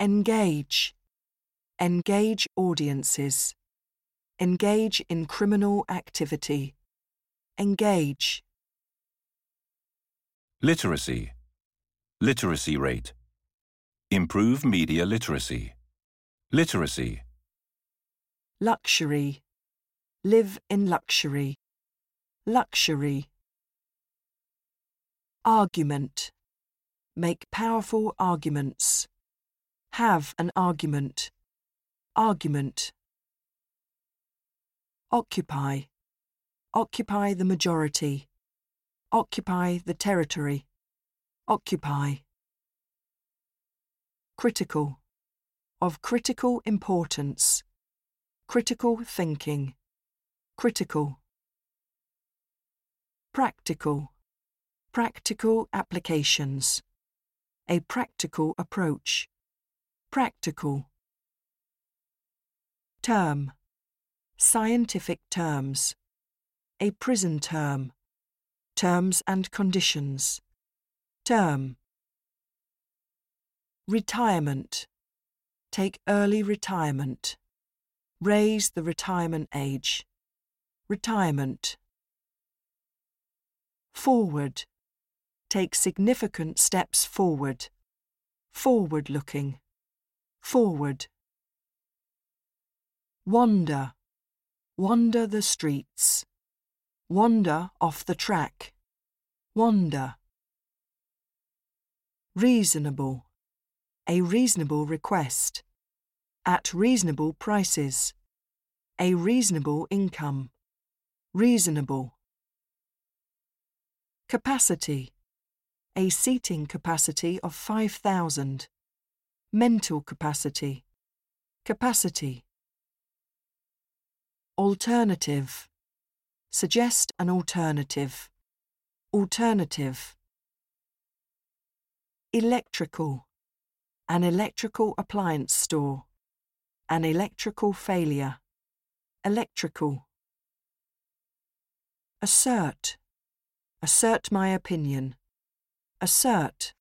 Engage. Engage audiences. Engage in criminal activity. Engage. Literacy. Literacy rate. Improve media literacy. Literacy. Luxury. Live in luxury. Luxury. Argument. Make powerful arguments. Have an argument. Argument. Occupy. Occupy the majority. Occupy the territory. Occupy. Critical. Of critical importance. Critical thinking. Critical. Practical. Practical applications. A practical approach. Practical. Term. Scientific terms. A prison term. Terms and conditions. Term. Retirement. Take early retirement. Raise the retirement age. Retirement. Forward. Take significant steps forward. Forward looking. Forward. Wander. Wander the streets. Wander off the track. Wander. Reasonable. A reasonable request. At reasonable prices. A reasonable income. Reasonable. Capacity. A seating capacity of 5,000. Mental capacity. Capacity. Alternative. Suggest an alternative. Alternative. Electrical. An electrical appliance store. An electrical failure. Electrical. Assert. Assert my opinion. Assert.